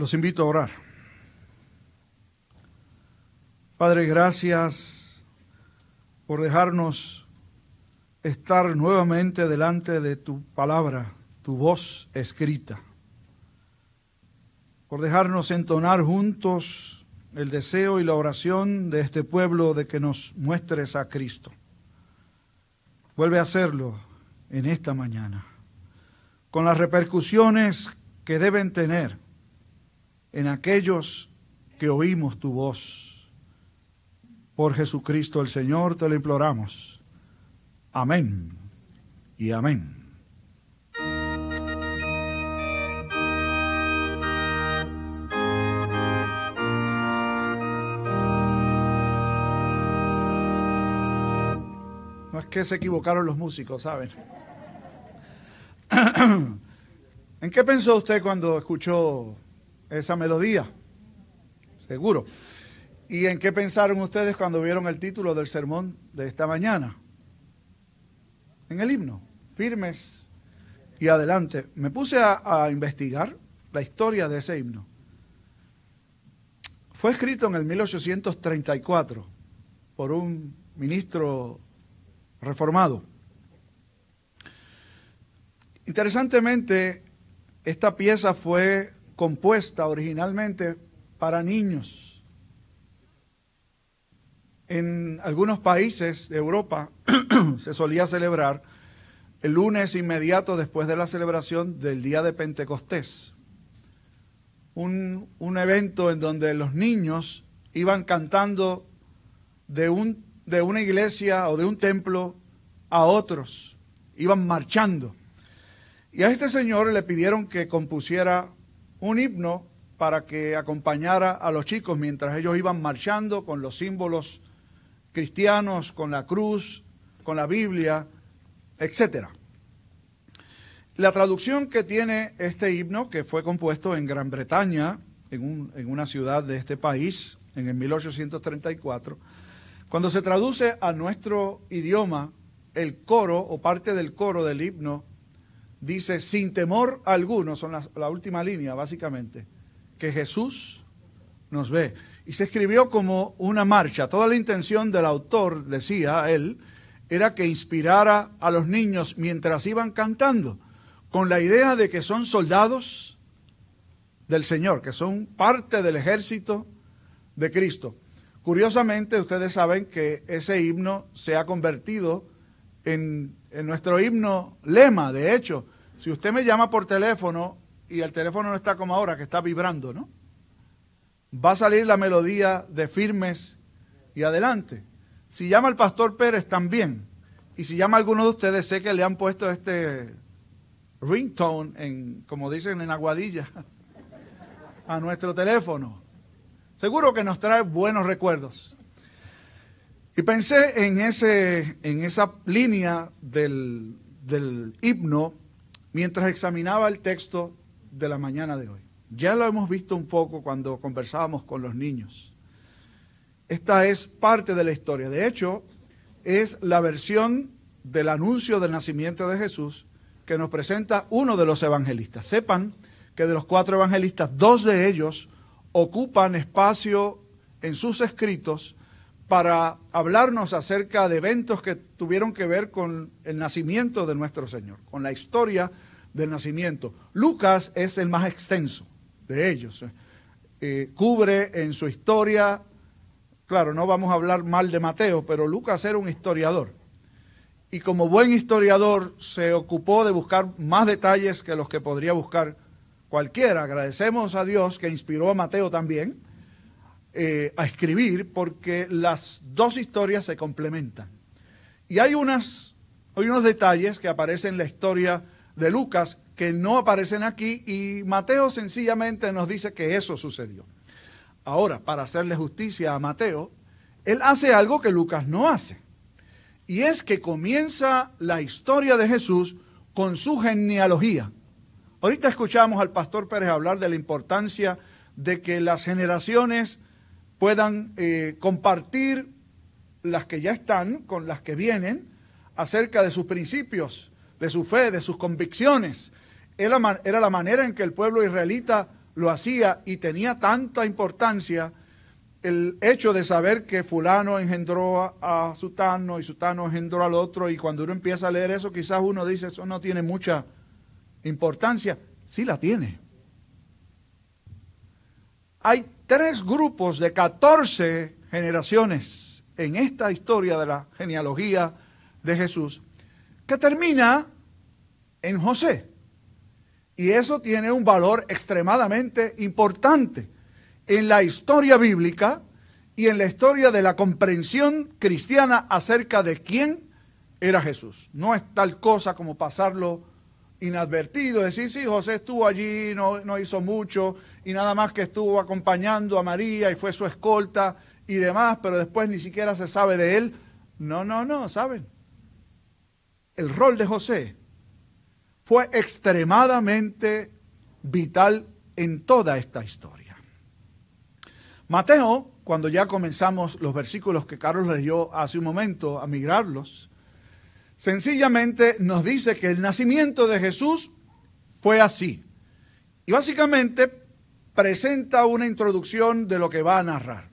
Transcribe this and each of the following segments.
Los invito a orar. Padre, gracias por dejarnos estar nuevamente delante de tu palabra, tu voz escrita, por dejarnos entonar juntos el deseo y la oración de este pueblo de que nos muestres a Cristo. Vuelve a hacerlo en esta mañana, con las repercusiones que deben tener en aquellos que oímos tu voz. Por Jesucristo el Señor te lo imploramos. Amén y amén. No es que se equivocaron los músicos, ¿saben? ¿En qué pensó usted cuando escuchó esa melodía, seguro. ¿Y en qué pensaron ustedes cuando vieron el título del sermón de esta mañana? En el himno, firmes y adelante. Me puse a, investigar la historia de ese himno. Fue escrito en el 1834 por un ministro reformado. Interesantemente, esta pieza fue compuesta originalmente para niños. En algunos países de Europa se solía celebrar el lunes inmediato después de la celebración del día de Pentecostés. Un, un evento en donde los niños iban cantando de, un, de una iglesia o de un templo a otros, iban marchando. Y a este señor le pidieron que compusiera un himno para que acompañara a los chicos mientras ellos iban marchando con los símbolos cristianos, con la cruz, con la Biblia, etc. La traducción que tiene este himno, que fue compuesto en Gran Bretaña, en, un, en una ciudad de este país, en el 1834, cuando se traduce a nuestro idioma, el coro o parte del coro del himno dice, sin temor alguno, son la, la, última línea básicamente, que Jesús nos ve. Y se escribió como una marcha. Toda la intención del autor, decía él, era que inspirara a los niños mientras iban cantando, con la idea de que son soldados del Señor, que son parte del ejército de Cristo. Curiosamente, ustedes saben que ese himno se ha convertido en, en nuestro himno lema, de hecho, si usted me llama por teléfono y el teléfono no está como ahora, que está vibrando, ¿no? Va a salir la melodía de firmes y adelante. Si llama el pastor Pérez también, y si llama alguno de ustedes, sé que le han puesto este ringtone, en, como dicen en Aguadilla, a nuestro teléfono. Seguro que nos trae buenos recuerdos. Y pensé en, ese, en esa línea del, del himno mientras examinaba el texto de la mañana de hoy. Ya lo hemos visto un poco cuando conversábamos con los niños. Esta es parte de la historia. De hecho, es la versión del anuncio del nacimiento de Jesús que nos presenta uno de los evangelistas. Sepan que de los cuatro evangelistas, dos de ellos ocupan espacio en sus escritos para hablarnos acerca de eventos que tuvieron que ver con el nacimiento de nuestro Señor, con la historia del nacimiento. Lucas es el más extenso de ellos. Eh, cubre en su historia, claro, no vamos a hablar mal de Mateo, pero Lucas era un historiador. Y como buen historiador se ocupó de buscar más detalles que los que podría buscar cualquiera. Agradecemos a Dios que inspiró a Mateo también eh, a escribir porque las dos historias se complementan. Y hay, unas, hay unos detalles que aparecen en la historia de Lucas que no aparecen aquí y Mateo sencillamente nos dice que eso sucedió. Ahora, para hacerle justicia a Mateo, él hace algo que Lucas no hace. Y es que comienza la historia de Jesús con su genealogía. Ahorita escuchamos al pastor Pérez hablar de la importancia de que las generaciones puedan eh, compartir las que ya están con las que vienen acerca de sus principios, de su fe, de sus convicciones. Era, era la manera en que el pueblo israelita lo hacía y tenía tanta importancia el hecho de saber que fulano engendró a, Sutano y Sutano engendró al otro y cuando uno empieza a leer eso quizás uno dice eso no tiene mucha importancia. Sí la tiene. Hay tres grupos de 14 generaciones en esta historia de la genealogía de Jesús que termina en José. Y eso tiene un valor extremadamente importante en la historia bíblica y en la historia de la comprensión cristiana acerca de quién era Jesús. No es tal cosa como pasarlo inadvertido, decir, sí, José estuvo allí, no, no hizo mucho, y nada más que estuvo acompañando a María y fue su escolta y demás, pero después ni siquiera se sabe de él. No, no, no, ¿saben? El rol de José fue extremadamente vital en toda esta historia. Mateo, cuando ya comenzamos los versículos que Carlos leyó hace un momento a migrarlos, sencillamente nos dice que el nacimiento de Jesús fue así. Y básicamente presenta una introducción de lo que va a narrar.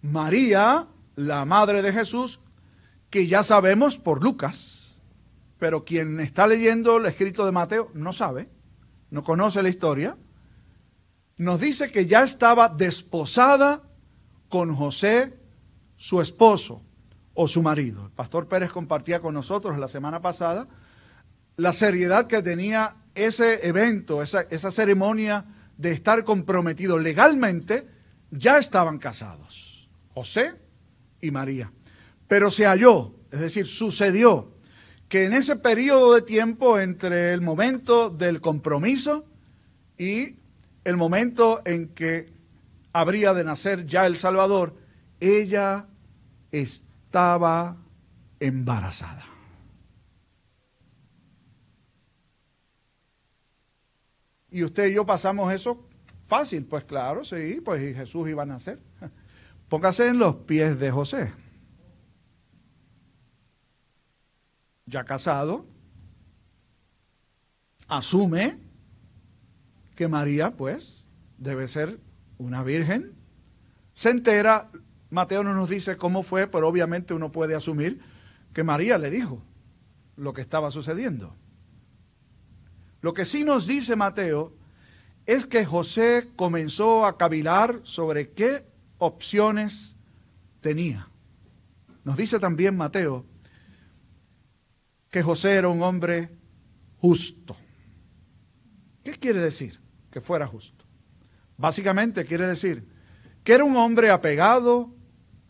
María, la madre de Jesús, que ya sabemos por Lucas, pero quien está leyendo el escrito de Mateo no sabe, no conoce la historia, nos dice que ya estaba desposada con José, su esposo o su marido. El pastor Pérez compartía con nosotros la semana pasada la seriedad que tenía ese evento, esa, esa ceremonia de estar comprometido legalmente, ya estaban casados, José y María. Pero se halló, es decir, sucedió que en ese periodo de tiempo entre el momento del compromiso y el momento en que habría de nacer ya el Salvador, ella estaba embarazada. Y usted y yo pasamos eso fácil, pues claro, sí, pues Jesús iba a nacer. Póngase en los pies de José. ya casado, asume que María, pues, debe ser una virgen. Se entera, Mateo no nos dice cómo fue, pero obviamente uno puede asumir que María le dijo lo que estaba sucediendo. Lo que sí nos dice Mateo es que José comenzó a cavilar sobre qué opciones tenía. Nos dice también Mateo que José era un hombre justo. ¿Qué quiere decir que fuera justo? Básicamente quiere decir que era un hombre apegado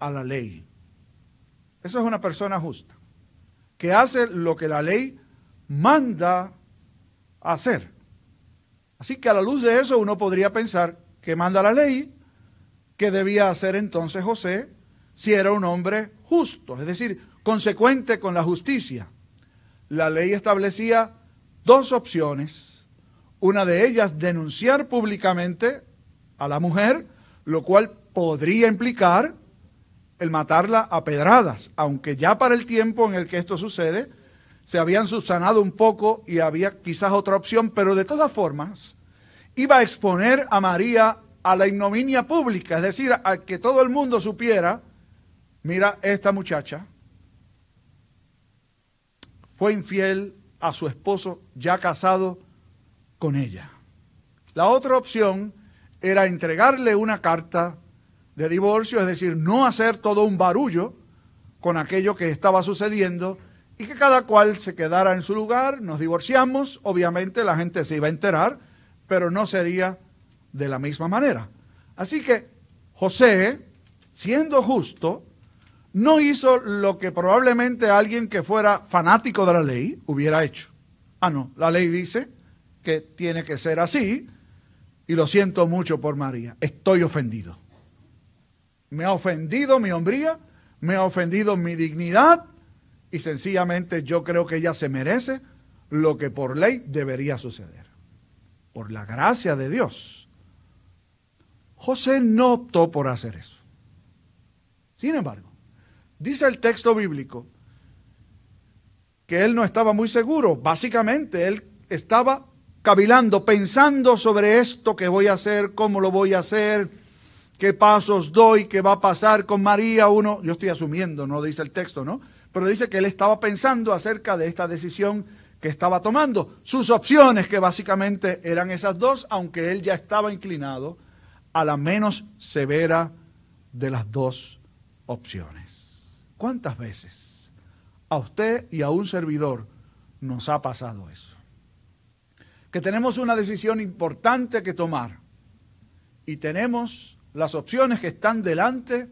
a la ley. Eso es una persona justa, que hace lo que la ley manda hacer. Así que a la luz de eso uno podría pensar que manda la ley, que debía hacer entonces José si era un hombre justo, es decir, consecuente con la justicia la ley establecía dos opciones. Una de ellas, denunciar públicamente a la mujer, lo cual podría implicar el matarla a pedradas, aunque ya para el tiempo en el que esto sucede, se habían subsanado un poco y había quizás otra opción, pero de todas formas, iba a exponer a María a la ignominia pública, es decir, a que todo el mundo supiera, mira, esta muchacha fue infiel a su esposo ya casado con ella. La otra opción era entregarle una carta de divorcio, es decir, no hacer todo un barullo con aquello que estaba sucediendo y que cada cual se quedara en su lugar, nos divorciamos, obviamente la gente se iba a enterar, pero no sería de la misma manera. Así que José, siendo justo, no hizo lo que probablemente alguien que fuera fanático de la ley hubiera hecho. Ah, no, la ley dice que tiene que ser así y lo siento mucho por María. Estoy ofendido. Me ha ofendido mi hombría, me ha ofendido mi dignidad y sencillamente yo creo que ella se merece lo que por ley debería suceder. Por la gracia de Dios. José no optó por hacer eso. Sin embargo, Dice el texto bíblico que él no estaba muy seguro. Básicamente, él estaba cavilando, pensando sobre esto que voy a hacer, cómo lo voy a hacer, qué pasos doy, qué va a pasar con María, uno, yo estoy asumiendo, no dice el texto, ¿no? Pero dice que él estaba pensando acerca de esta decisión que estaba tomando, sus opciones, que básicamente eran esas dos, aunque él ya estaba inclinado a la menos severa de las dos opciones. ¿Cuántas veces a usted y a un servidor nos ha pasado eso? Que tenemos una decisión importante que tomar y tenemos las opciones que están delante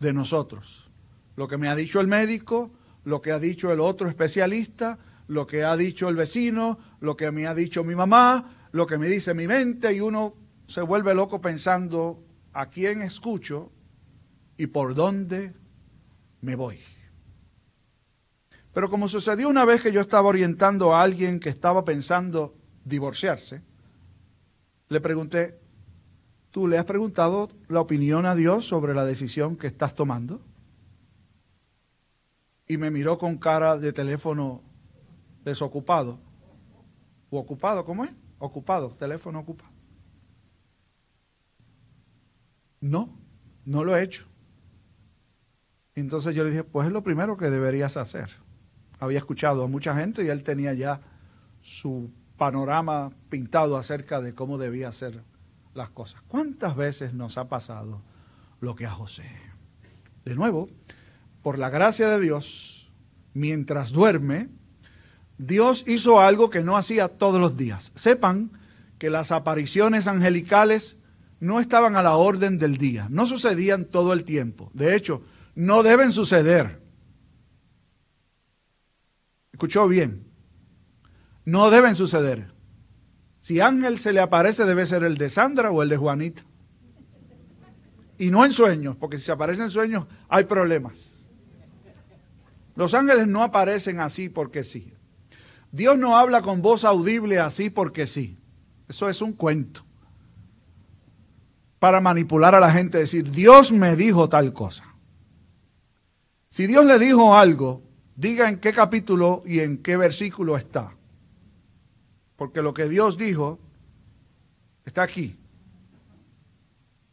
de nosotros. Lo que me ha dicho el médico, lo que ha dicho el otro especialista, lo que ha dicho el vecino, lo que me ha dicho mi mamá, lo que me dice mi mente y uno se vuelve loco pensando a quién escucho y por dónde me voy. Pero como sucedió una vez que yo estaba orientando a alguien que estaba pensando divorciarse, le pregunté, ¿Tú le has preguntado la opinión a Dios sobre la decisión que estás tomando? Y me miró con cara de teléfono desocupado. ¿O ocupado? ¿Cómo es? Ocupado, teléfono ocupado. No, no lo he hecho. Entonces yo le dije, pues es lo primero que deberías hacer. Había escuchado a mucha gente y él tenía ya su panorama pintado acerca de cómo debía ser las cosas. ¿Cuántas veces nos ha pasado lo que a José? De nuevo, por la gracia de Dios, mientras duerme, Dios hizo algo que no hacía todos los días. Sepan que las apariciones angelicales no estaban a la orden del día, no sucedían todo el tiempo. De hecho, no deben suceder. ¿Escuchó bien? No deben suceder. Si ángel se le aparece, debe ser el de Sandra o el de Juanita. Y no en sueños, porque si se aparece en sueños hay problemas. Los ángeles no aparecen así porque sí. Dios no habla con voz audible así porque sí. Eso es un cuento. Para manipular a la gente, decir, Dios me dijo tal cosa. Si Dios le dijo algo, diga en qué capítulo y en qué versículo está porque lo que Dios dijo está aquí.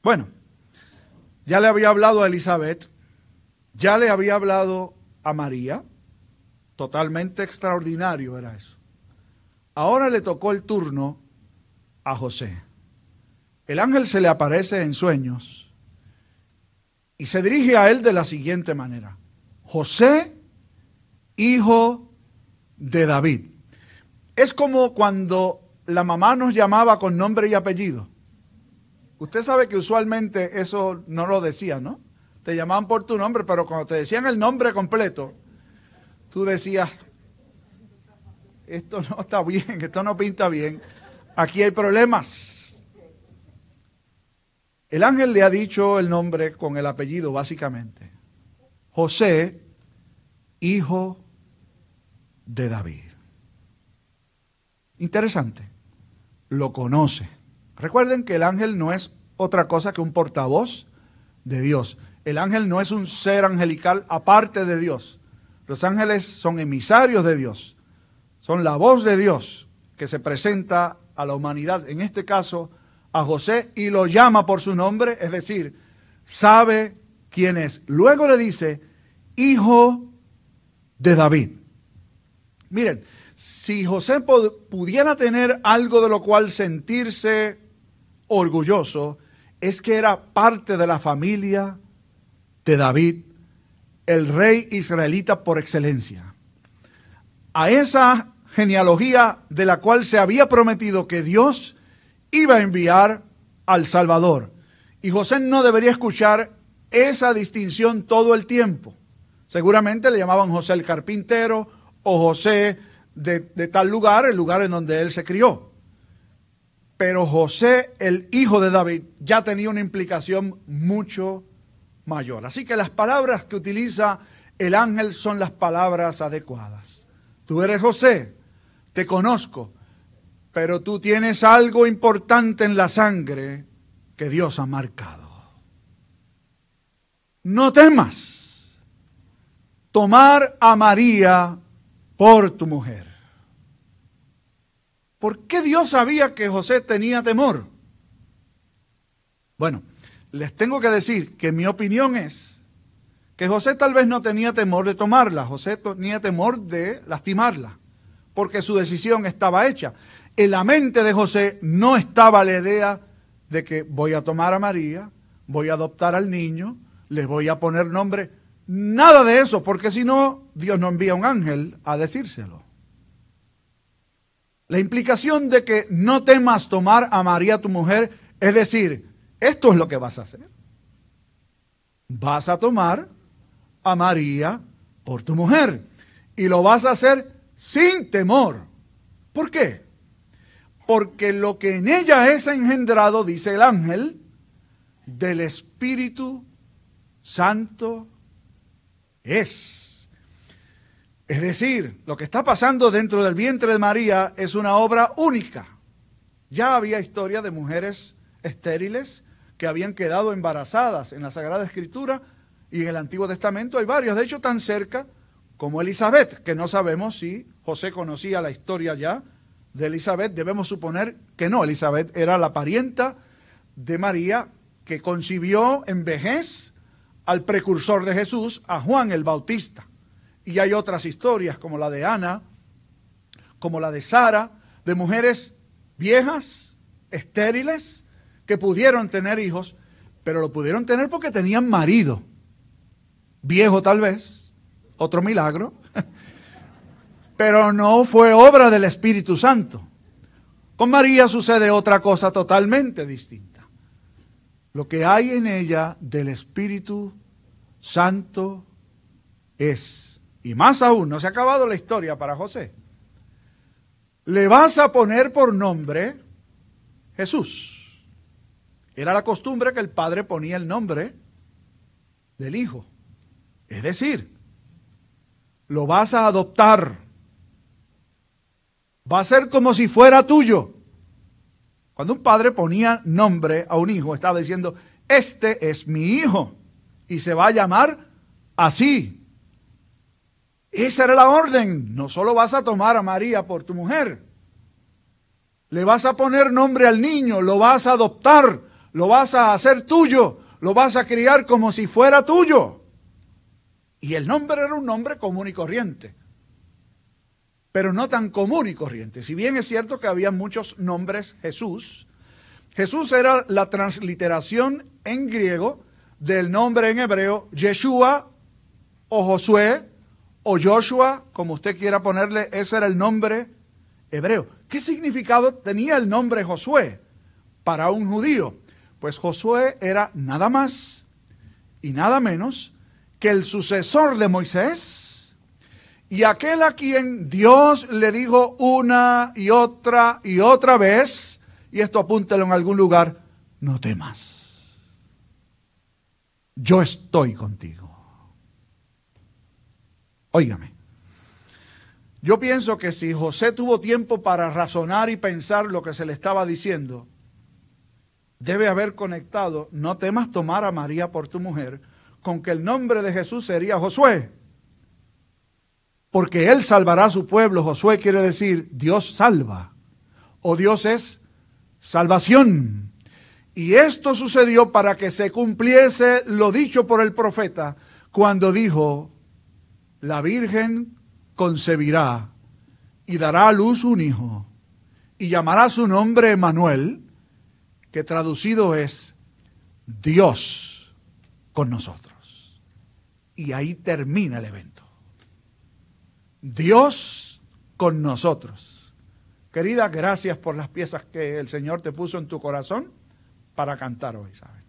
Bueno, ya le había hablado a Elizabeth, ya le había hablado a María, totalmente extraordinario era eso. Ahora le tocó el turno a José. El ángel se le aparece en sueños y se dirige a él de la siguiente manera. José, hijo de David. Es como cuando la mamá nos llamaba con nombre y apellido. Usted sabe que usualmente eso no lo decía, ¿no? Te llamaban por tu nombre, pero cuando te decían el nombre completo, tú decías, esto no está bien, esto no pinta bien, aquí hay problemas. El ángel le ha dicho el nombre con el apellido, básicamente. José, hijo de David. Interesante. Lo conoce. Recuerden que el ángel no es otra cosa que un portavoz de Dios. El ángel no es un ser angelical aparte de Dios. Los ángeles son emisarios de Dios. Son la voz de Dios que se presenta a la humanidad, en este caso a José, y lo llama por su nombre, es decir, sabe quién es. Luego le dice, hijo de David. Miren, si José pudiera tener algo de lo cual sentirse orgulloso, es que era parte de la familia de David, el rey israelita por excelencia. A esa genealogía de la cual se había prometido que Dios iba a enviar al Salvador. Y José no debería escuchar esa distinción todo el tiempo. Seguramente le llamaban José el carpintero o José de, tal lugar, el lugar en donde él se crió. Pero José, el hijo de David, ya tenía una implicación mucho mayor. Así que las palabras que utiliza el ángel son las palabras adecuadas. Tú eres José, te conozco, pero tú tienes algo importante en la sangre que Dios ha marcado. No temas tomar a María por tu mujer. ¿Por qué Dios sabía que José tenía temor? Bueno, les tengo que decir que mi opinión es que José tal vez no tenía temor de tomarla, José tenía temor de lastimarla, porque su decisión estaba hecha. En la mente de José no estaba la idea de que voy a tomar a María, voy a adoptar al niño, les voy a poner nombre. Nada de eso, porque si no, Dios no envía un ángel a decírselo. La implicación de que no temas tomar a María tu mujer, es decir, esto es lo que vas a hacer. Vas a tomar a María por tu mujer y lo vas a hacer sin temor. ¿Por qué? Porque lo que en ella es engendrado, dice el ángel, del Espíritu Santo es. Es decir, lo que está pasando dentro del vientre de María es una obra única. Ya había historia de mujeres estériles que habían quedado embarazadas en la Sagrada Escritura y en el Antiguo Testamento hay varios, de hecho tan cerca como Elizabeth, que no sabemos si José conocía la historia ya de Elizabeth, debemos suponer que no, Elizabeth era la parienta de María que concibió en vejez al precursor de Jesús, a Juan el Bautista. Y hay otras historias como la de Ana, como la de Sara, de mujeres viejas, estériles, que pudieron tener hijos, pero lo pudieron tener porque tenían marido. Viejo tal vez, otro milagro, pero no fue obra del Espíritu Santo. Con María sucede otra cosa totalmente distinta. Lo que hay en ella del Espíritu Santo es y más aún, no se ha acabado la historia para José. Le vas a poner por nombre Jesús. Era la costumbre que el padre ponía el nombre del hijo. Es decir, lo vas a adoptar. Va a ser como si fuera tuyo. Cuando un padre ponía nombre a un hijo, estaba diciendo, este es mi hijo y se va a llamar así. Esa era la orden. No solo vas a tomar a María por tu mujer, le vas a poner nombre al niño, lo vas a adoptar, lo vas a hacer tuyo, lo vas a criar como si fuera tuyo. Y el nombre era un nombre común y corriente, pero no tan común y corriente. Si bien es cierto que había muchos nombres Jesús, Jesús era la transliteración en griego del nombre en hebreo Yeshua o Josué o Joshua, como usted quiera ponerle, ese era el nombre hebreo. ¿Qué significado tenía el nombre Josué para un judío? Pues Josué era nada más y nada menos que el sucesor de Moisés y aquel a quien Dios le dijo una y otra y otra vez, y esto apúntelo en algún lugar, no temas. Yo estoy contigo. Óigame. Yo pienso que si José tuvo tiempo para razonar y pensar lo que se le estaba diciendo, debe haber conectado, no temas tomar a María por tu mujer, con que el nombre de Jesús sería Josué. Porque Él salvará a su pueblo. Josué quiere decir Dios salva. O Dios es salvación. Y esto sucedió para que se cumpliese lo dicho por el profeta cuando dijo, la Virgen concebirá y dará a luz un hijo y llamará su nombre Emanuel, que traducido es Dios con nosotros. Y ahí termina el evento. Dios con nosotros. Querida, gracias por las piezas que el Señor te puso en tu corazón para cantar hoy, ¿saben?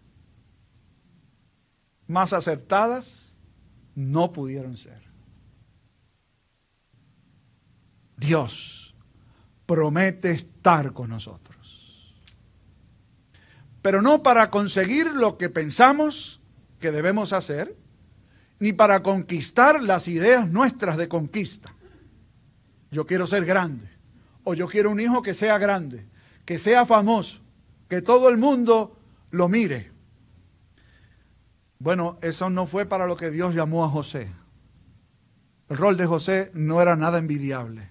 Más acertadas no pudieron ser. Dios promete estar con nosotros. Pero no para conseguir lo que pensamos que debemos hacer, ni para conquistar las ideas nuestras de conquista. Yo quiero ser grande, o yo quiero un hijo que sea grande, que sea famoso, que todo el mundo lo mire. Bueno, eso no fue para lo que Dios llamó a José. El rol de José no era nada envidiable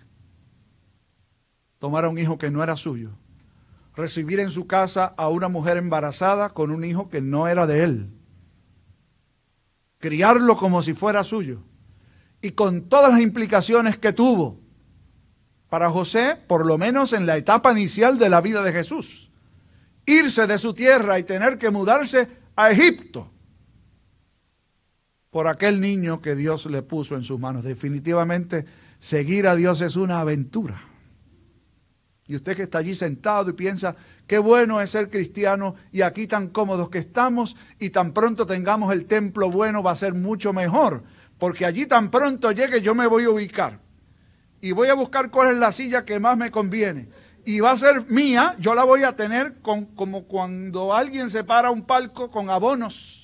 tomar a un hijo que no era suyo, recibir en su casa a una mujer embarazada con un hijo que no era de él, criarlo como si fuera suyo y con todas las implicaciones que tuvo para José, por lo menos en la etapa inicial de la vida de Jesús, irse de su tierra y tener que mudarse a Egipto por aquel niño que Dios le puso en sus manos. Definitivamente, seguir a Dios es una aventura. Y usted que está allí sentado y piensa, qué bueno es ser cristiano y aquí tan cómodos que estamos y tan pronto tengamos el templo bueno va a ser mucho mejor, porque allí tan pronto llegue yo me voy a ubicar y voy a buscar cuál es la silla que más me conviene. Y va a ser mía, yo la voy a tener con, como cuando alguien se para un palco con abonos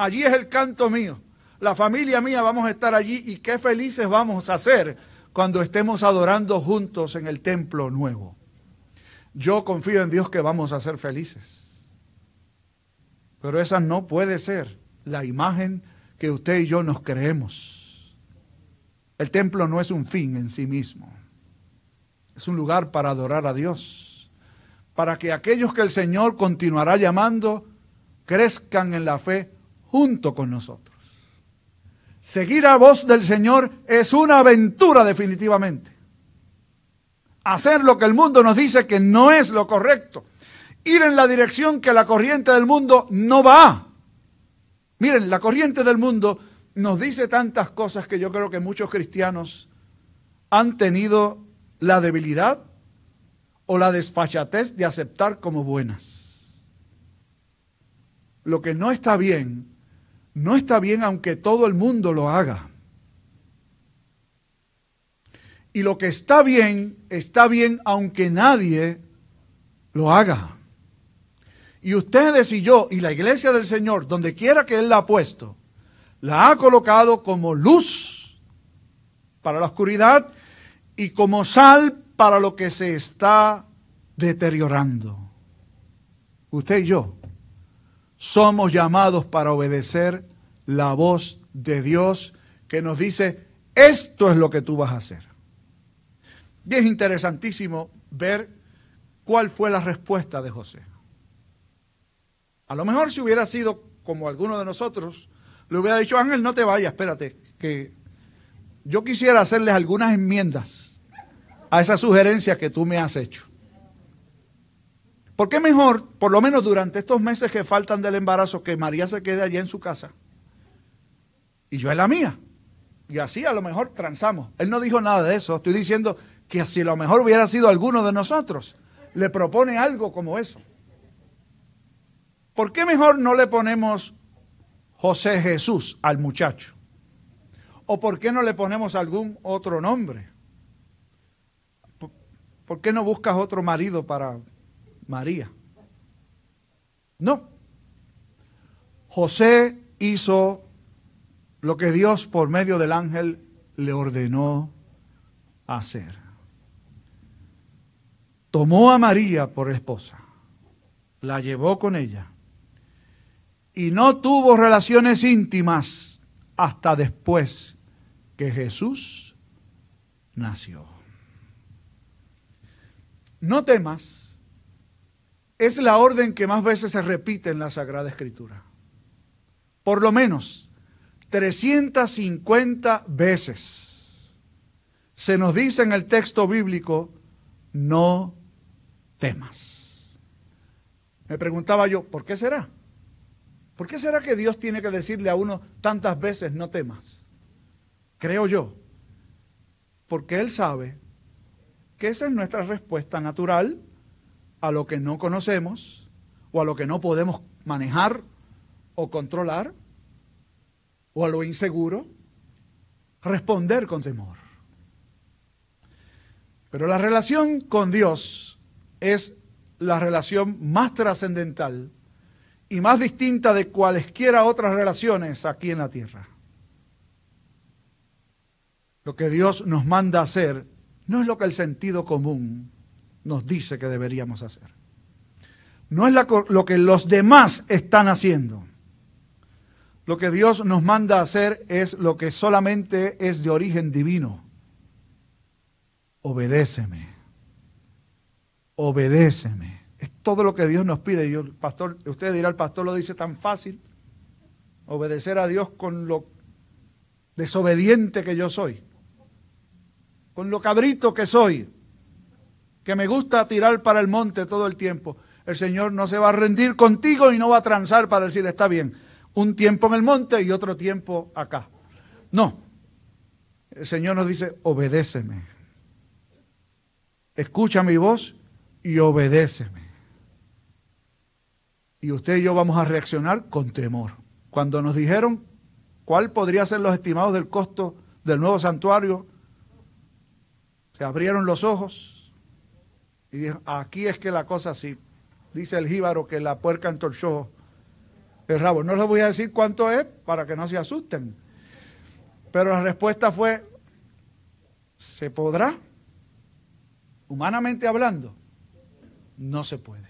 Allí es el canto mío. La familia mía vamos a estar allí y qué felices vamos a ser cuando estemos adorando juntos en el templo nuevo. Yo confío en Dios que vamos a ser felices. Pero esa no puede ser la imagen que usted y yo nos creemos. El templo no es un fin en sí mismo. Es un lugar para adorar a Dios. Para que aquellos que el Señor continuará llamando crezcan en la fe junto con nosotros. Seguir a voz del Señor es una aventura definitivamente. Hacer lo que el mundo nos dice que no es lo correcto. Ir en la dirección que la corriente del mundo no va. Miren, la corriente del mundo nos dice tantas cosas que yo creo que muchos cristianos han tenido la debilidad o la desfachatez de aceptar como buenas. Lo que no está bien no está bien aunque todo el mundo lo haga. Y lo que está bien, está bien aunque nadie lo haga. Y ustedes y yo y la iglesia del Señor, donde quiera que Él la ha puesto, la ha colocado como luz para la oscuridad y como sal para lo que se está deteriorando. Usted y yo somos llamados para obedecer la voz de Dios que nos dice, esto es lo que tú vas a hacer. Y es interesantísimo ver cuál fue la respuesta de José. A lo mejor si hubiera sido como alguno de nosotros, le hubiera dicho, Ángel, no te vayas, espérate, que yo quisiera hacerles algunas enmiendas a esa sugerencia que tú me has hecho. ¿Por qué mejor, por lo menos durante estos meses que faltan del embarazo, que María se quede allí en su casa? Y yo en la mía. Y así a lo mejor transamos. Él no dijo nada de eso. Estoy diciendo que si a lo mejor hubiera sido alguno de nosotros, le propone algo como eso. ¿Por qué mejor no le ponemos José Jesús al muchacho? ¿O por qué no le ponemos algún otro nombre? ¿Por qué no buscas otro marido para María. No. José hizo lo que Dios por medio del ángel le ordenó hacer. Tomó a María por esposa, la llevó con ella y no tuvo relaciones íntimas hasta después que Jesús nació. No temas es la orden que más veces se repite en la Sagrada Escritura. Por lo menos 350 veces se nos dice en el texto bíblico, no temas. Me preguntaba yo, ¿por qué será? ¿Por qué será que Dios tiene que decirle a uno tantas veces no temas? Creo yo, porque Él sabe que esa es nuestra respuesta natural a lo que no conocemos o a lo que no podemos manejar o controlar o a lo inseguro, responder con temor. Pero la relación con Dios es la relación más trascendental y más distinta de cualesquiera otras relaciones aquí en la tierra. Lo que Dios nos manda hacer no es lo que el sentido común nos dice que deberíamos hacer. No es lo que los demás están haciendo. Lo que Dios nos manda hacer es lo que solamente es de origen divino. Obedéceme. obedéceme. Es todo lo que Dios nos pide. Y pastor, usted dirá, el pastor lo dice tan fácil. Obedecer a Dios con lo desobediente que yo soy. Con lo cabrito que soy. Que me gusta tirar para el monte todo el tiempo. El Señor no se va a rendir contigo y no va a transar para decir, está bien, un tiempo en el monte y otro tiempo acá. No. El Señor nos dice, obedéceme. Escucha mi voz y obedéceme. Y usted y yo vamos a reaccionar con temor. Cuando nos dijeron cuál podría ser los estimados del costo del nuevo santuario, se abrieron los ojos y dijeron, aquí es que la cosa sí. Dice el jíbaro que la puerca entorchó el rabo. No les voy a decir cuánto es para que no se asusten. Pero la respuesta fue, ¿se podrá? Humanamente hablando, no se puede.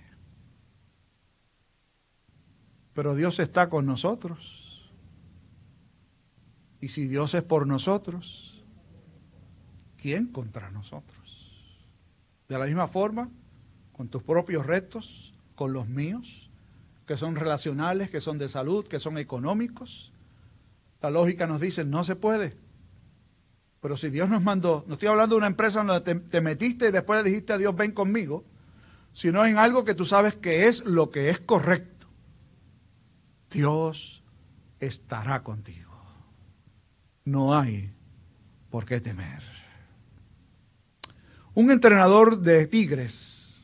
Pero Dios está con nosotros. Y si Dios es por nosotros, ¿quién contra nosotros? De la misma forma, con tus propios retos, con los míos, que son relacionales, que son de salud, que son económicos. La lógica nos dice, no se puede. Pero si Dios nos mandó, no estoy hablando de una empresa donde te, metiste y después le dijiste a Dios, ven conmigo, sino en algo que tú sabes que es lo que es correcto. Dios estará contigo. No hay por qué temer. Un entrenador de tigres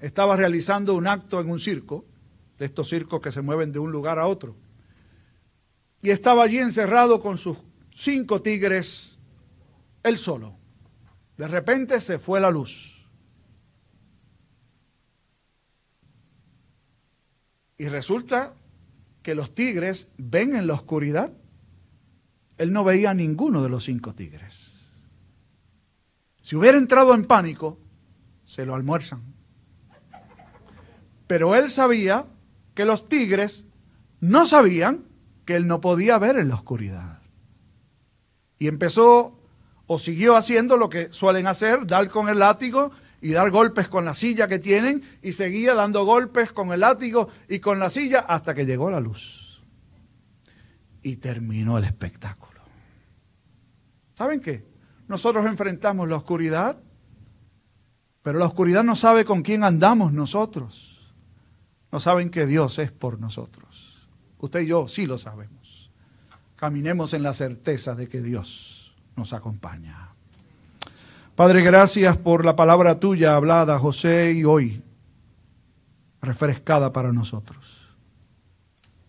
estaba realizando un acto en un circo de estos circos que se mueven de un lugar a otro. Y estaba allí encerrado con sus cinco tigres, él solo. De repente se fue la luz. Y resulta que los tigres ven en la oscuridad. Él no veía a ninguno de los cinco tigres. Si hubiera entrado en pánico, se lo almuerzan. Pero él sabía que los tigres no sabían que él no podía ver en la oscuridad. Y empezó o siguió haciendo lo que suelen hacer, dar con el látigo y dar golpes con la silla que tienen y seguía dando golpes con el látigo y con la silla hasta que llegó la luz. Y terminó el espectáculo. ¿Saben qué? Nosotros enfrentamos la oscuridad, pero la oscuridad no sabe con quién andamos nosotros no saben que Dios es por nosotros. Usted y yo sí lo sabemos. Caminemos en la certeza de que Dios nos acompaña. Padre, gracias por la palabra tuya hablada, José, y hoy refrescada para nosotros.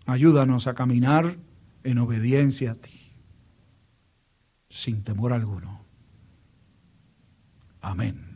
Ayúdanos a caminar en obediencia a ti, sin temor alguno. Amén.